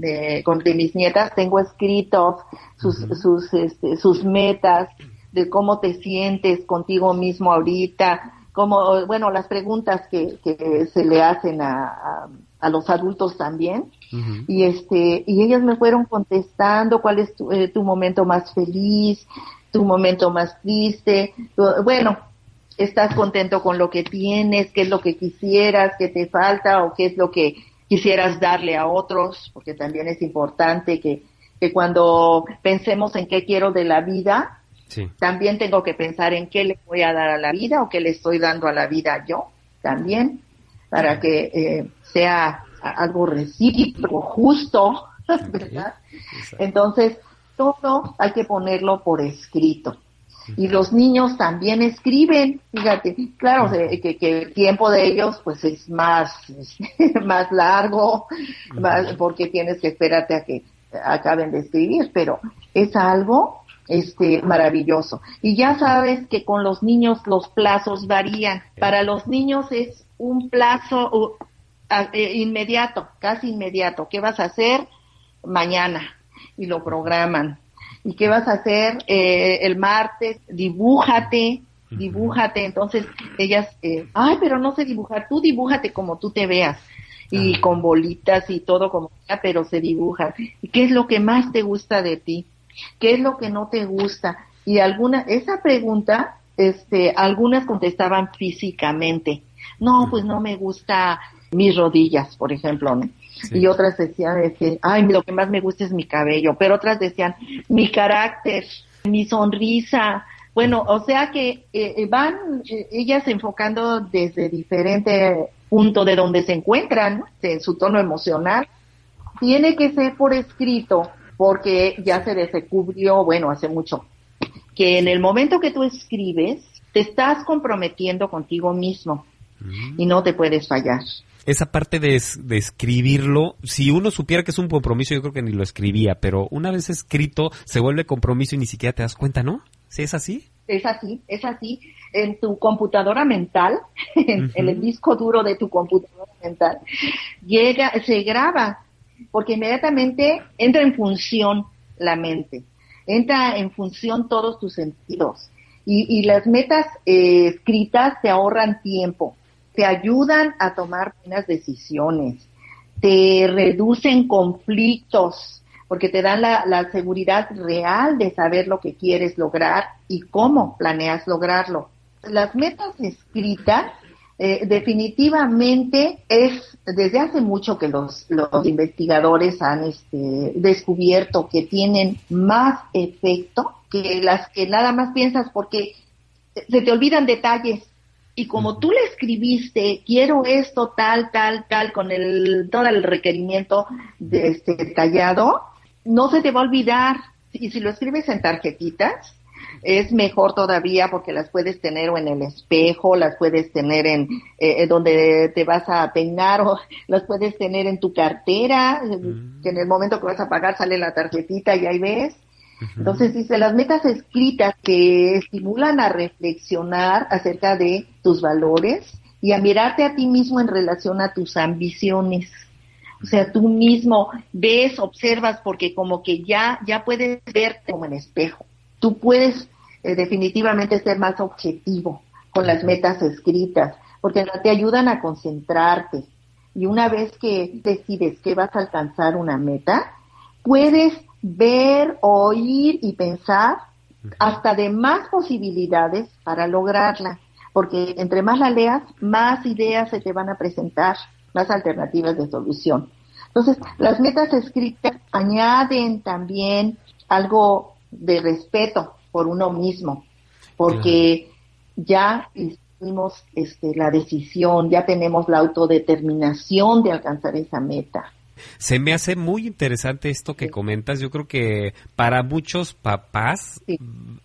Speaker 2: con de mis nietas, tengo escrito sus, sus, este, sus metas, de cómo te sientes contigo mismo ahorita, como, bueno, las preguntas que, que se le hacen a, a, los adultos también. Y este, y ellas me fueron contestando cuál es tu, eh, tu momento más feliz, tu momento más triste. bueno, estás contento con lo que tienes, qué es lo que quisieras, qué te falta o qué es lo que quisieras darle a otros, porque también es importante que, que cuando pensemos en qué quiero de la vida, También tengo que pensar en qué le voy a dar a la vida o qué le estoy dando a la vida yo también, para que eh, sea algo recíproco, justo, ¿verdad? Entonces, todo hay que ponerlo por escrito. Y los niños también escriben, fíjate, claro que, que, el tiempo de ellos pues es más, más largo, porque tienes que esperarte a que acaben de escribir, pero es algo este maravilloso. Y ya sabes que con los niños los plazos varían. Para los niños es un plazo eh, inmediato, casi inmediato. ¿Qué vas a hacer mañana? Y lo programan. ¿Y qué vas a hacer eh, el martes? Dibújate, dibújate. Entonces ellas, eh, ay, pero no sé dibujar. Tú dibújate como tú te veas y con bolitas y todo como pero se dibuja. ¿Y qué es lo que más te gusta de ti? ¿Qué es lo que no te gusta? Y alguna, esa pregunta, este, algunas contestaban físicamente. No, pues no me gusta mis rodillas, por ejemplo, Y otras decían, este, ay, lo que más me gusta es mi cabello, pero otras decían, mi carácter, mi sonrisa, bueno, o sea que eh, van eh, ellas enfocando desde diferente punto de donde se encuentran, en su tono emocional. Tiene que ser por escrito, porque ya se descubrió, bueno, hace mucho, que en el momento que tú escribes, te estás comprometiendo contigo mismo y no te puedes fallar.
Speaker 1: Esa parte de, de, escribirlo, si uno supiera que es un compromiso, yo creo que ni lo escribía, pero una vez escrito se vuelve compromiso y ni siquiera te das cuenta, ¿no? ¿Sí es así?
Speaker 2: Es así, es así. En tu computadora mental, en, el disco duro de tu computadora mental, llega, se graba, porque inmediatamente entra en función la mente, entra en función todos tus sentidos. Y, las metas eh, escritas te ahorran tiempo, te ayudan a tomar buenas decisiones, te reducen conflictos, porque te dan la, seguridad real de saber lo que quieres lograr y cómo planeas lograrlo. Las metas escritas eh, definitivamente es desde hace mucho que los, los investigadores han este, descubierto que tienen más efecto que las que nada más piensas porque se te olvidan detalles y como tú le escribiste quiero esto tal tal tal con el todo el requerimiento de este detallado no se te va a olvidar. Y si lo escribes en tarjetitas, es mejor todavía porque las puedes tener o en el espejo, las puedes tener en eh, donde te vas a peinar o las puedes tener en tu cartera, mm. que en el momento que vas a pagar sale la tarjetita y ahí ves. Entonces dice, las metas escritas que estimulan a reflexionar acerca de tus valores y a mirarte a ti mismo en relación a tus ambiciones. O sea, tú mismo ves, observas, porque como que ya, ya puedes verte como en espejo. Tú puedes eh, definitivamente ser más objetivo con las metas escritas, porque te ayudan a concentrarte. Y una vez que decides que vas a alcanzar una meta, puedes ver, oír y pensar hasta de más posibilidades para lograrla, porque entre más la leas, más ideas se te van a presentar más alternativas de solución. Entonces, las metas escritas añaden también algo de respeto por uno mismo, porque ya hicimos este, la decisión, ya tenemos la autodeterminación de alcanzar esa meta.
Speaker 1: Se me hace muy interesante esto que comentas. Yo creo que para muchos papás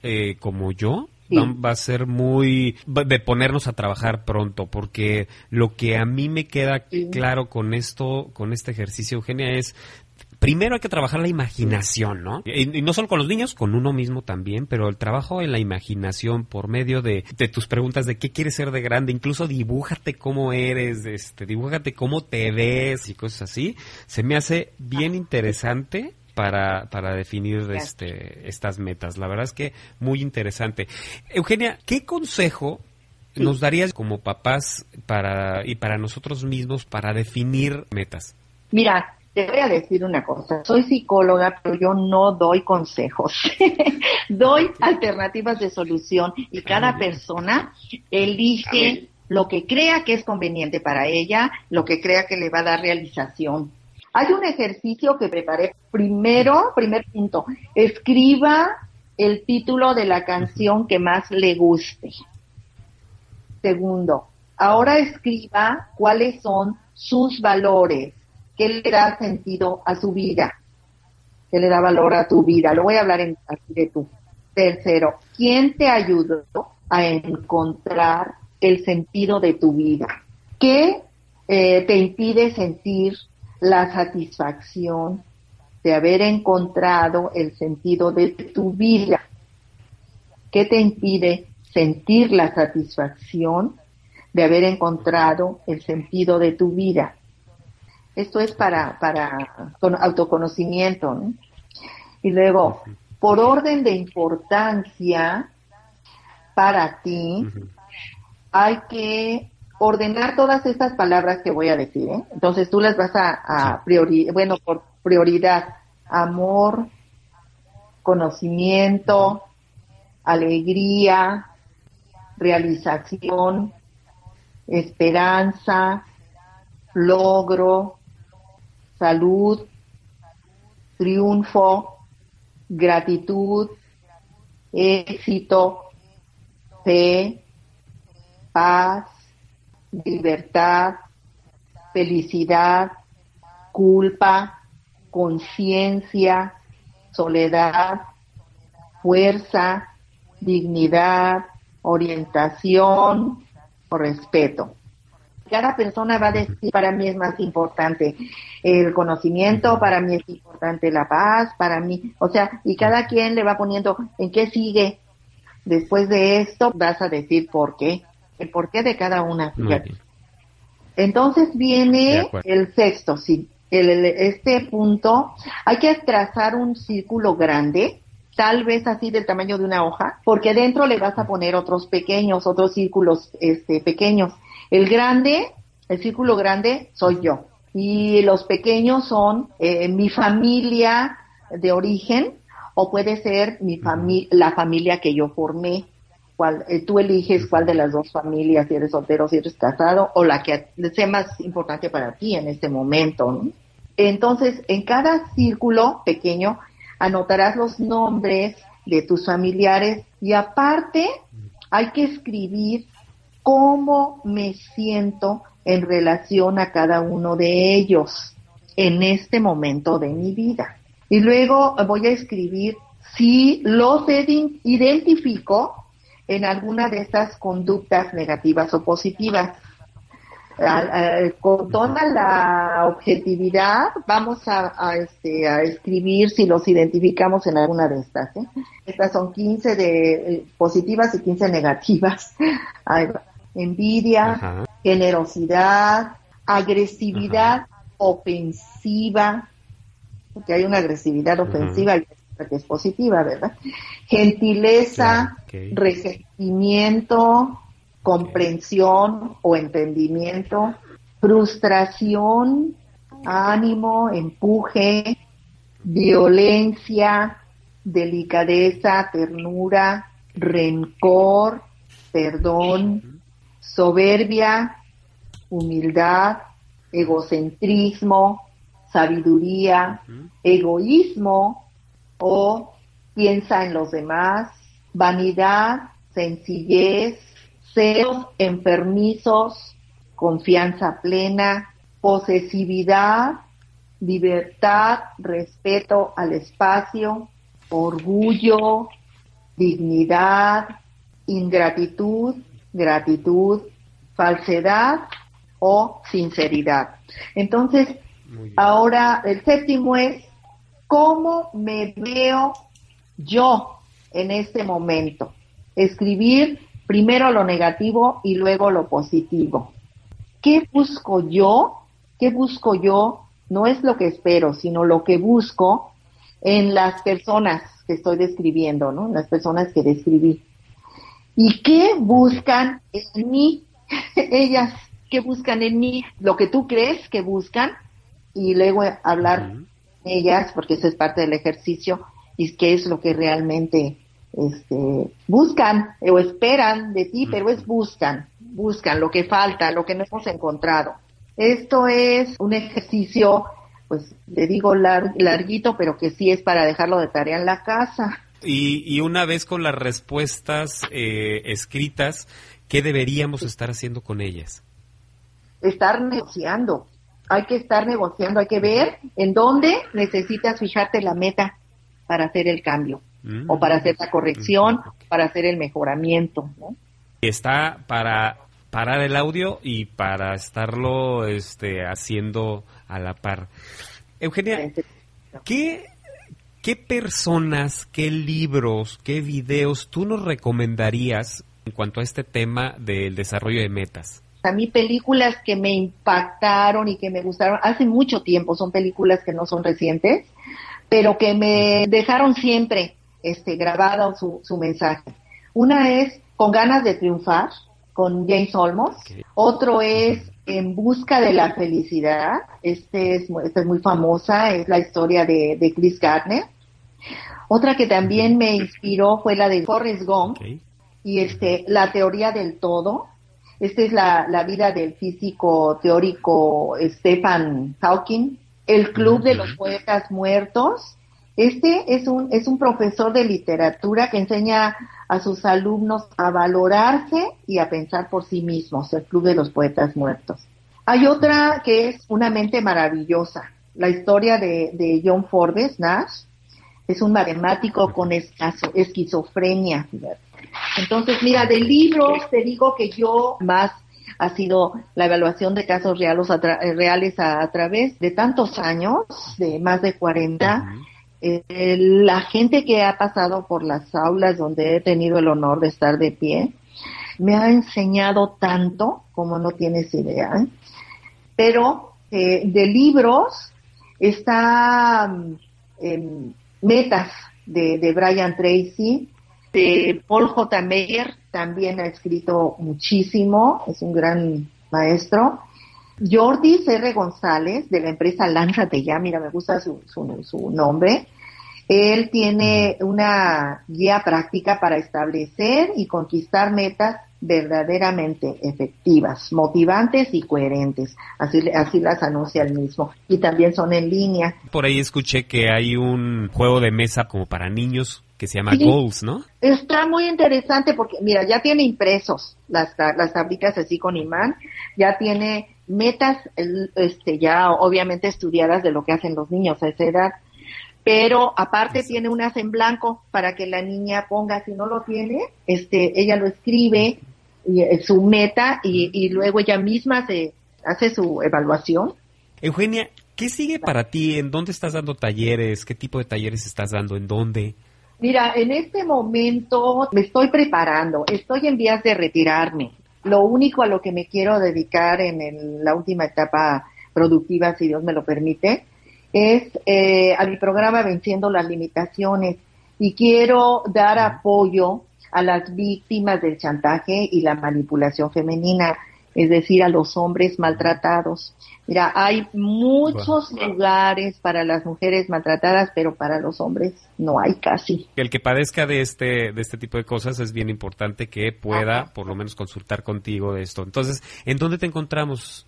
Speaker 1: eh, como yo, va a ser muy de ponernos a trabajar pronto, porque lo que a mí me queda claro con esto, con este ejercicio, Eugenia, es primero hay que trabajar la imaginación, ¿no? Y, no solo con los niños, con uno mismo también, pero el trabajo en la imaginación por medio de, de, tus preguntas de qué quieres ser de grande, incluso dibújate cómo eres, este, dibújate cómo te ves y cosas así, se me hace bien interesante para, para definir este, estas metas. La verdad es que muy interesante. Eugenia, ¿qué consejo nos darías como papás para, y para nosotros mismos para definir metas?
Speaker 2: Mira, te voy a decir una cosa, soy psicóloga, pero yo no doy consejos, doy alternativas de solución y cada persona elige lo que crea que es conveniente para ella, lo que crea que le va a dar realización. Hay un ejercicio que preparé. Primero, primer punto, escriba el título de la canción que más le guste. Segundo, ahora escriba cuáles son sus valores, qué le da sentido a su vida, qué le da valor a tu vida. Lo voy a hablar en, así de tú. Tercero, ¿quién te ayudó a encontrar el sentido de tu vida? ¿Qué eh, te impide sentir la satisfacción de haber encontrado el sentido de tu vida? ¿Qué te impide sentir la satisfacción de haber encontrado el sentido de tu vida? Esto es para, para autoconocimiento. Y luego, por orden de importancia para ti, hay que ordenar todas estas palabras que voy a decir. ¿eh? Entonces tú las vas a, a bueno, por prioridad, amor, conocimiento, alegría, realización, esperanza, logro, salud, triunfo, gratitud, éxito, fe, paz, libertad, felicidad, culpa, conciencia, soledad, fuerza, dignidad, orientación respeto cada persona va a decir, para mí es más importante el conocimiento, para mí es importante la paz, para mí, o sea, y cada quien le va poniendo en qué sigue. Después de esto vas a decir por qué, el por qué de cada una. Entonces viene el sexto, sí. El, este punto, hay que trazar un círculo grande, tal vez así del tamaño de una hoja, porque dentro le vas a poner otros pequeños, otros círculos este, pequeños. El grande, el círculo grande soy yo. Y los pequeños son eh, mi familia de origen o puede ser mi la familia que yo formé. Eh, tú eliges cuál de las dos familias, si eres soltero, si eres casado, o la que sea más importante para ti en este momento. Entonces, en cada círculo pequeño anotarás los nombres de tus familiares y aparte hay que escribir cómo me siento en relación a cada uno de ellos en este momento de mi vida. Y luego voy a escribir si los identifico en alguna de estas conductas negativas o positivas. con toda la objetividad vamos a, este, a, escribir si los identificamos en alguna de estas. ¿eh? Estas son 15 de eh, positivas y 15 negativas. Envidia, generosidad, agresividad ofensiva, porque hay una agresividad ofensiva que es positiva, ¿verdad? Gentileza, resentimiento, comprensión o entendimiento, frustración, ánimo, empuje, violencia, delicadeza, ternura, rencor, perdón, soberbia, humildad, egocentrismo, sabiduría, egoísmo o piensa en los demás, vanidad, sencillez, celos enfermizos, confianza plena, posesividad, libertad, respeto al espacio, orgullo, dignidad, ingratitud, gratitud, falsedad o sinceridad. Entonces, ahora el séptimo es cómo me veo yo en este momento. Escribir primero lo negativo y luego lo positivo. ¿Qué busco yo? ¿Qué busco yo? No es lo que espero, sino lo que busco en las personas que estoy describiendo, ¿no? Las personas que describí. ¿Y qué buscan en mí? Ellas, ¿qué buscan en mí? Lo que tú crees que buscan y luego hablar ellas, porque eso es parte del ejercicio, y qué es lo que realmente este, buscan o esperan de ti, pero es buscan, buscan lo que falta, lo que no hemos encontrado. Esto es un ejercicio, pues le digo larguito, pero que sí es para dejarlo de tarea en la casa
Speaker 1: Y, una vez con las respuestas eh, escritas, ¿qué deberíamos estar haciendo con ellas?
Speaker 2: Estar negociando. Hay que estar negociando, hay que ver en dónde necesitas fijarte la meta para hacer el cambio mm. o para hacer la corrección, para hacer el mejoramiento. ¿no?
Speaker 1: Está para parar el audio y para estarlo este, haciendo a la par. Eugenia, ¿qué, ¿qué personas, qué libros, qué videos tú nos recomendarías en cuanto a este tema del desarrollo de metas?
Speaker 2: A mí películas que me impactaron y que me gustaron hace mucho tiempo, son películas que no son recientes, pero que me dejaron siempre este, grabado su, su mensaje. Una es Con ganas de triunfar, con James Olmos. Otro es En busca de la felicidad. Este es, esta es muy famosa, es la historia de, de Chris Gardner. Otra que también me inspiró fue la de Forrest Gump y este, la teoría del todo. Esta es la, la vida del físico teórico Stephen Hawking. El Club de los Poetas Muertos. Este es un, es un profesor de literatura que enseña a sus alumnos a valorarse y a pensar por sí mismos, el Club de los Poetas Muertos. Hay otra que es una mente maravillosa, la historia de, John Forbes Nash, es un matemático con esquizofrenia. Entonces, mira, de libros te digo que yo más ha sido la evaluación de casos reales a, través de tantos años, de más de 40. Eh, la gente que ha pasado por las aulas donde he tenido el honor de estar de pie, me ha enseñado tanto como no tienes idea. ¿eh? Pero eh, de libros está mm, Metas de, de Brian Tracy, de Paul J. Meyer, también ha escrito muchísimo, es un gran maestro. Jordi R. González, de la empresa Lánzate Ya, mira, me gusta su, su, su nombre. Él tiene una guía práctica para establecer y conquistar metas verdaderamente efectivas, motivantes y coherentes. Así, así las anuncia el mismo. Y también son en línea.
Speaker 1: Por ahí escuché que hay un juego de mesa como para niños que se llama Goals, ¿no?
Speaker 2: Está muy interesante porque, mira, ya tiene impresos las, las tablitas así con imán, ya tiene metas, este, ya obviamente estudiadas de lo que hacen los niños a esa edad pero aparte tiene unas en blanco para que la niña ponga, si no lo tiene, este, ella lo escribe, y, eh, su meta, y, luego ella misma se hace su evaluación.
Speaker 1: Eugenia, ¿qué sigue para ti? ¿En dónde estás dando talleres? ¿Qué tipo de talleres estás dando? ¿En dónde?
Speaker 2: Mira, en este momento me estoy preparando, estoy en vías de retirarme. Lo único a lo que me quiero dedicar en la última etapa productiva, si Dios me lo permite, es eh, a mi programa Venciendo las Limitaciones. Y quiero dar apoyo a las víctimas del chantaje y la manipulación femenina, es decir, a los hombres maltratados. Mira, hay muchos lugares para las mujeres maltratadas, pero para los hombres no hay casi.
Speaker 1: El que padezca de este, de este tipo de cosas es bien importante que pueda por lo menos consultar contigo de esto. Entonces, ¿en dónde te encontramos?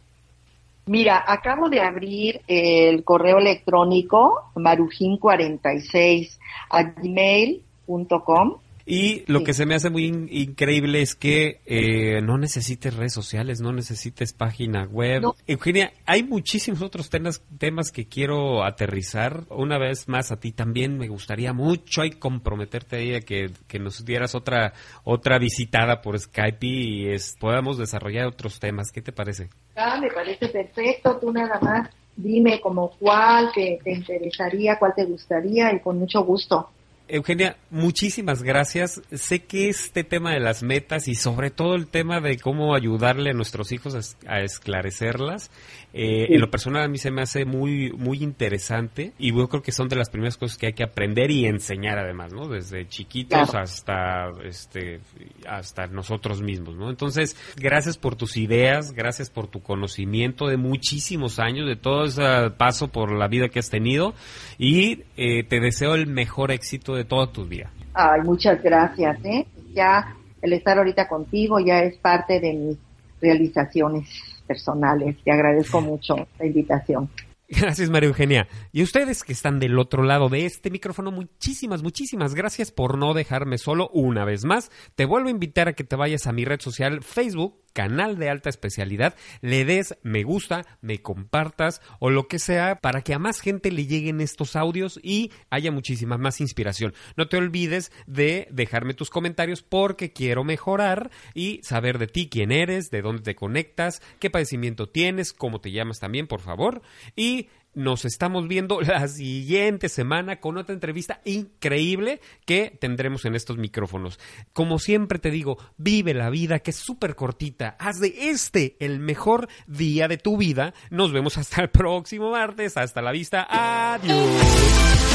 Speaker 2: Mira, acabo de abrir el correo electrónico marujin46 a gmail.com
Speaker 1: y lo que se me hace muy increíble es que eh, no necesites redes sociales, no necesites página web. Eugenia, hay muchísimos otros temas, temas que quiero aterrizar. Una vez más, a ti también me gustaría mucho y comprometerte ahí a que, nos dieras otra, otra visitada por Skype y podamos desarrollar otros temas. ¿Qué te parece?
Speaker 2: Ah, me parece perfecto. Tú nada más dime como cuál te interesaría, cuál te gustaría y con mucho gusto.
Speaker 1: Eugenia, muchísimas gracias. Sé que este tema de las metas y sobre todo el tema de cómo ayudarle a nuestros hijos a, esclarecerlas, eh, en lo personal a mí se me hace muy muy interesante y yo creo que son de las primeras cosas que hay que aprender y enseñar además, ¿no? Desde chiquitos hasta este hasta nosotros mismos, ¿no? Entonces, gracias por tus ideas, gracias por tu conocimiento de muchísimos años, de todo ese paso por la vida que has tenido y eh, te deseo el mejor éxito de toda tu vida.
Speaker 2: Ay, muchas gracias, ¿eh? Ya el estar ahorita contigo ya es parte de mis realizaciones personales. Te agradezco mucho la invitación.
Speaker 1: Gracias, María Eugenia. Y ustedes que están del otro lado de este micrófono, muchísimas, muchísimas gracias por no dejarme solo una vez más. Te vuelvo a invitar a que te vayas a mi red social Facebook, canal de alta especialidad, le des me gusta, me compartas o lo que sea para que a más gente le lleguen estos audios y haya muchísima más inspiración. No te olvides de dejarme tus comentarios porque quiero mejorar y saber de ti quién eres, de dónde te conectas, qué padecimiento tienes, cómo te llamas también, por favor. Y nos estamos viendo la siguiente semana con otra entrevista increíble que tendremos en estos micrófonos. Como siempre te digo, vive la vida que es súper cortita. Haz de este el mejor día de tu vida. Nos vemos hasta el próximo martes. Hasta la vista. Adiós.